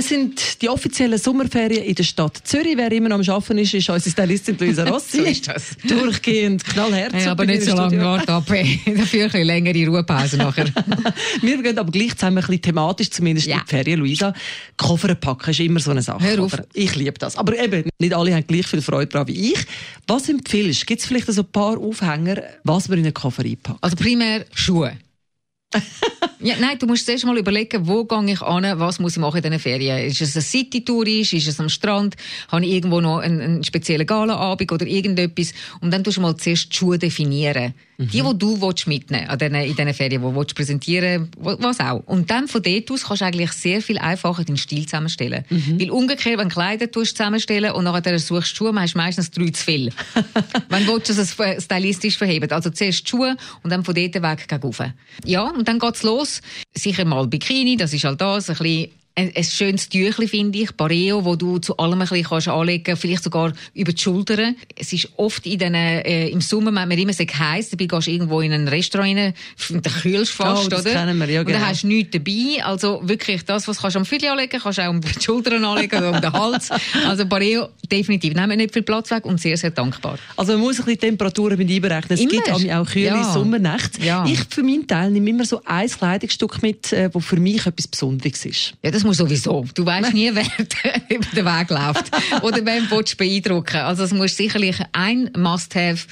Es sind die offiziellen Sommerferien in der Stadt Zürich. Wer immer noch am Arbeiten ist, ist unsere Stylistin Luisa Rossi. So ist das. Durchgehend knallhart. Ja, aber nicht so lange warten. Dafür eine längere Ruhepause nachher. Wir gehen aber gleich zusammen ein bisschen thematisch, zumindest Ja. in die Ferien. Luisa, Koffer packen ist immer so eine Sache. Hör auf. Ich liebe das. Aber eben, nicht alle haben gleich viel Freude daran wie ich. Was empfiehlst du? Gibt es vielleicht so ein paar Aufhänger, was man in einen Koffer einpackt? Also primär Schuhe. ja, nein, du musst zuerst mal überlegen, wo gehe ich an, was muss ich machen in diesen Ferien. Ist es eine City-Tour, ist es am Strand, habe ich irgendwo noch einen, einen speziellen Galaabend oder irgendetwas. Und dann tust du mal zuerst die Schuhe definieren. Die, die du willst mitnehmen an in diesen Ferien, die willst präsentieren was auch. Und dann von dort aus kannst du eigentlich sehr viel einfacher deinen Stil zusammenstellen. Weil umgekehrt, wenn du Kleider tust, zusammenstellen und nachher suchst du Schuhe, hast du meistens drei zu viel. wenn du es stylistisch verhebt. Also zuerst die Schuhe und dann von dort weg gegen. Ja, und dann geht's los. Sicher mal Bikini, das ist halt das, ein bisschen ein, ein schönes Tüchli, finde ich, Pareo, wo du zu allem ein bisschen kannst anlegen vielleicht sogar über die Schultern. Es ist oft in den, äh, im Sommer, wenn man immer sagt, heiß, dabei gehst du irgendwo in ein Restaurant rein, der kühlst fast, Oh, das oder? kennen wir, ja, Und dann genau. hast du nichts dabei. Also wirklich, das, was kannst du am Füdli anlegen, kannst du auch um die Schultern anlegen oder um den Hals. Also Pareo, definitiv. Nehmen nicht viel Platz weg und sehr, sehr dankbar. Also man muss ein bisschen Temperaturen mit einberechnen. Es Immer. gibt auch auch kühle Ja. Sommernächte. Ja. Ich für meinen Teil nehme immer so ein Kleidungsstück mit, äh, das für mich etwas Besonderes ist. Ja, das muss sowieso. Du weißt nie, wer über den Weg läuft. Oder wem du beeindrucken. Also es muss sicherlich ein Must-have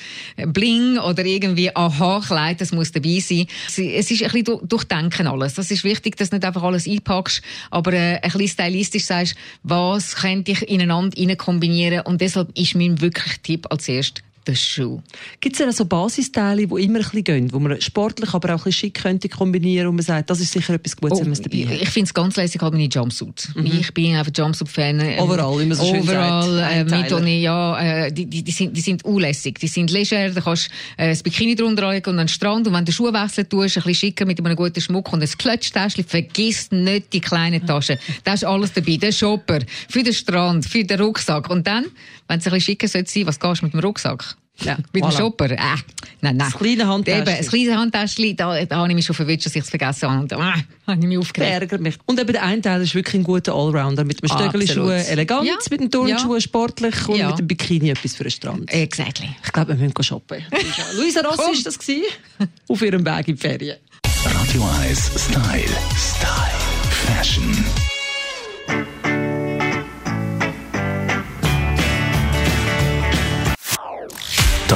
Bling oder irgendwie Aha-Kleid, das muss dabei sein. Es ist ein bisschen du- durchdenken alles. Das ist wichtig, dass du nicht einfach alles einpackst, aber äh, ein bisschen stylistisch sagst, was könnte ich ineinander kombinieren. Und deshalb ist mein wirklich Tipp als erstes Schuh. Gibt es denn so Basisteile, die immer ein bisschen gehen, wo man sportlich, aber auch ein bisschen schick könnte kombinieren und man sagt, das ist sicher etwas Gutes, wenn man es dabei ich hat? Oh, ich finde es ganz lässig halt meine Jumpsuits. Ich bin einfach Jumpsuit-Fan. Ähm, Overall, wie man so schön Overall, sagt. äh, mit Einteilen. ohne, ja, äh, die, die, die sind, die sind unlässig. Die sind leger, da kannst du äh, das Bikini drunter anlegen und einen Strand. Und wenn du Schuhe wechseln tust, ein bisschen schicker mit einem guten Schmuck und ein Klötztäschchen, vergiss nicht die kleinen Taschen. Da ist alles dabei. Der Shopper, für den Strand, für den Rucksack. Und dann, wenn es ein bisschen schicker sollte sein, was gehst du mit dem Rucksack? Ja, mit dem voilà. Shopper? Äh, nein, nein. Das kleine Handtäschchen. Eben, das kleine Handtäschchen, da, da habe ich mich schon verwünscht, dass ich es vergessen habe. Und äh, habe ich mich aufgeregt. ärgert mich. Und eben der eine Teil ist wirklich ein guter Allrounder. Mit dem Stöckelschuhe Absolut. elegant, Ja. mit dem Turnschuhe Ja. sportlich und Ja. mit dem Bikini etwas für den Strand. Exactly. Ich glaube, wir müssen shoppen. Luisa Rossi Komm. war das gewesen, auf ihrem Weg in die Ferien. Radio 1 Style. Style. Fashion.